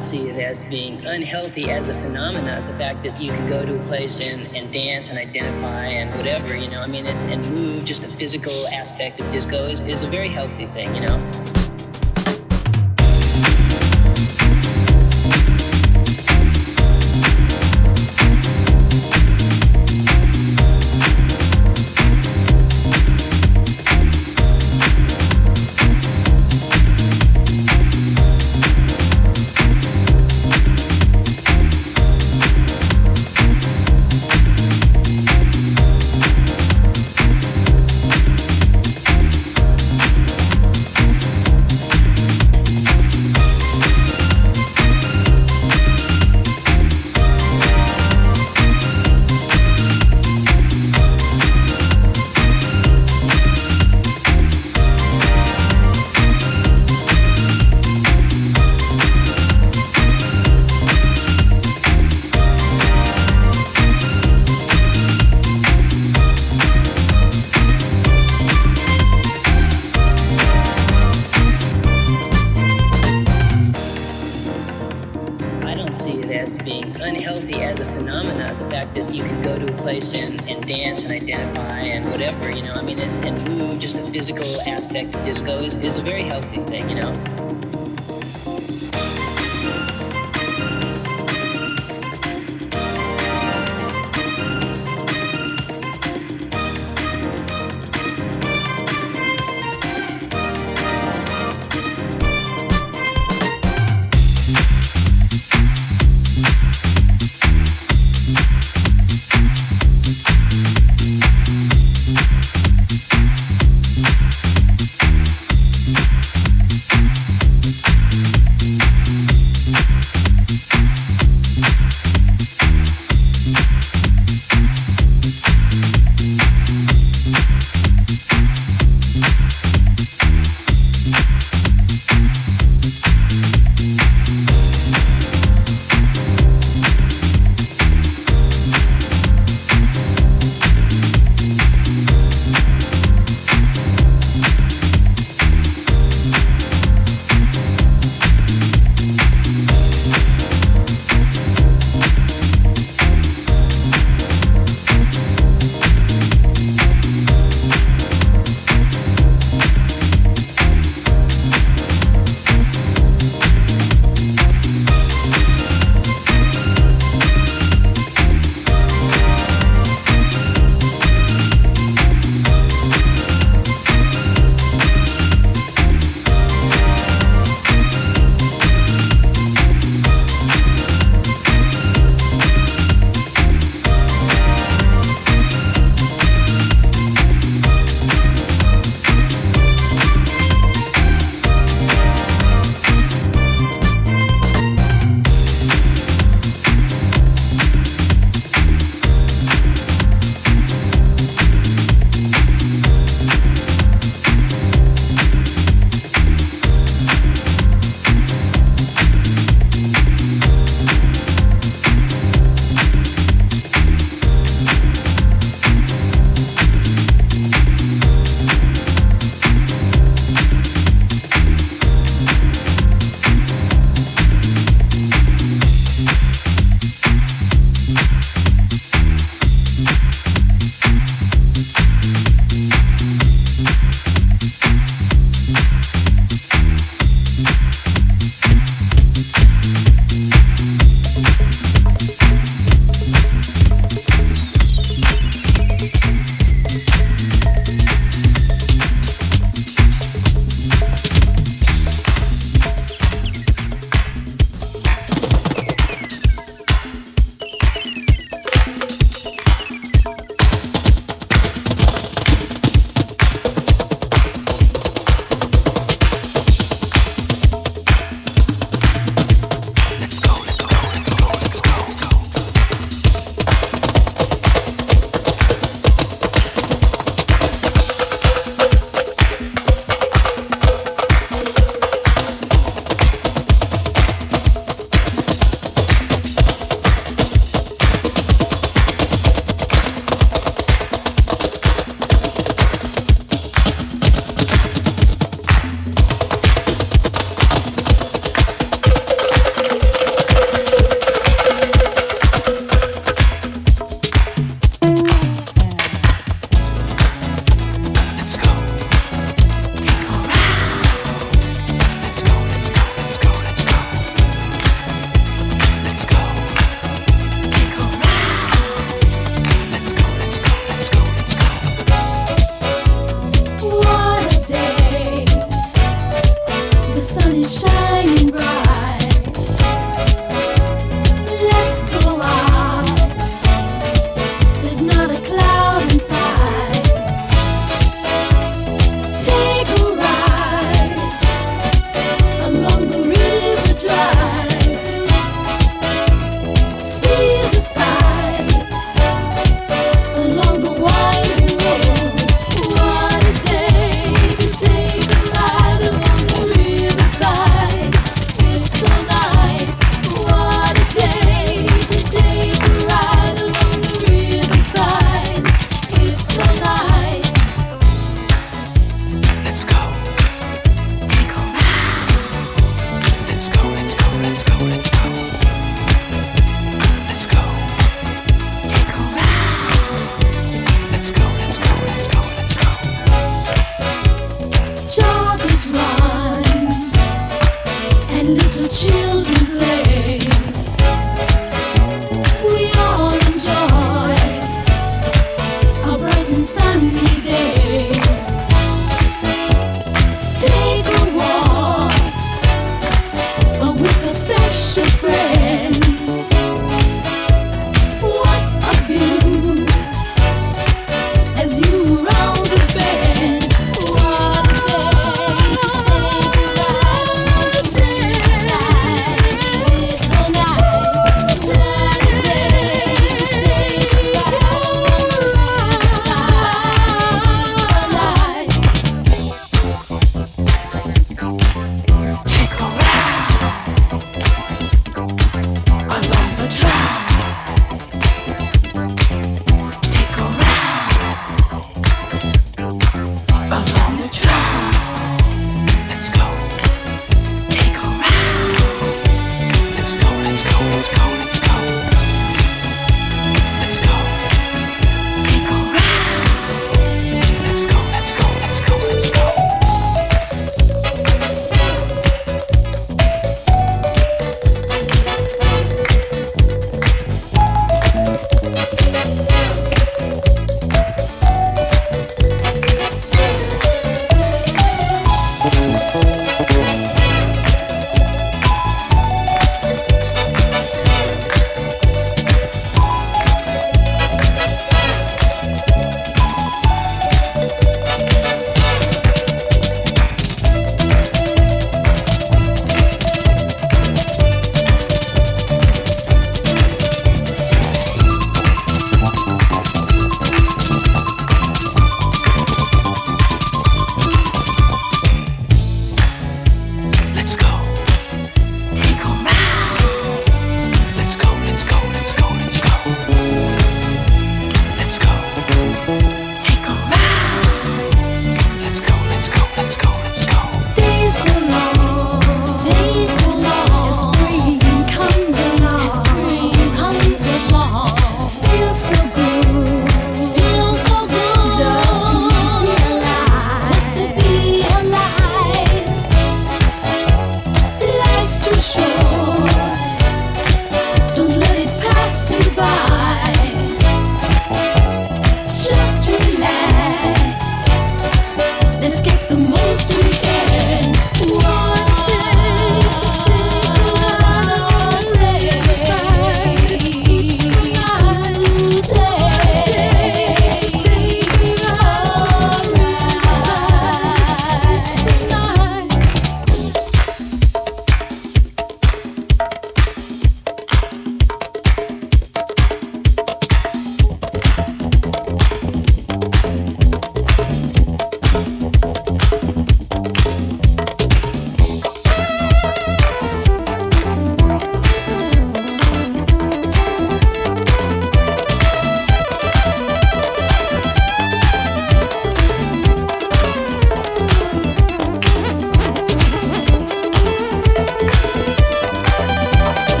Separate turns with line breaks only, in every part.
don't see it as being unhealthy as a phenomenon. The fact that you can go to a place and, and dance and identify and whatever, you know, I mean, it, and move, just the physical aspect of disco is, is a very healthy thing, you know.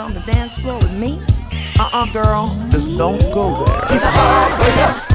on the
dance floor with me?
Uh-uh, girl, just don't go there.
He's a
hard.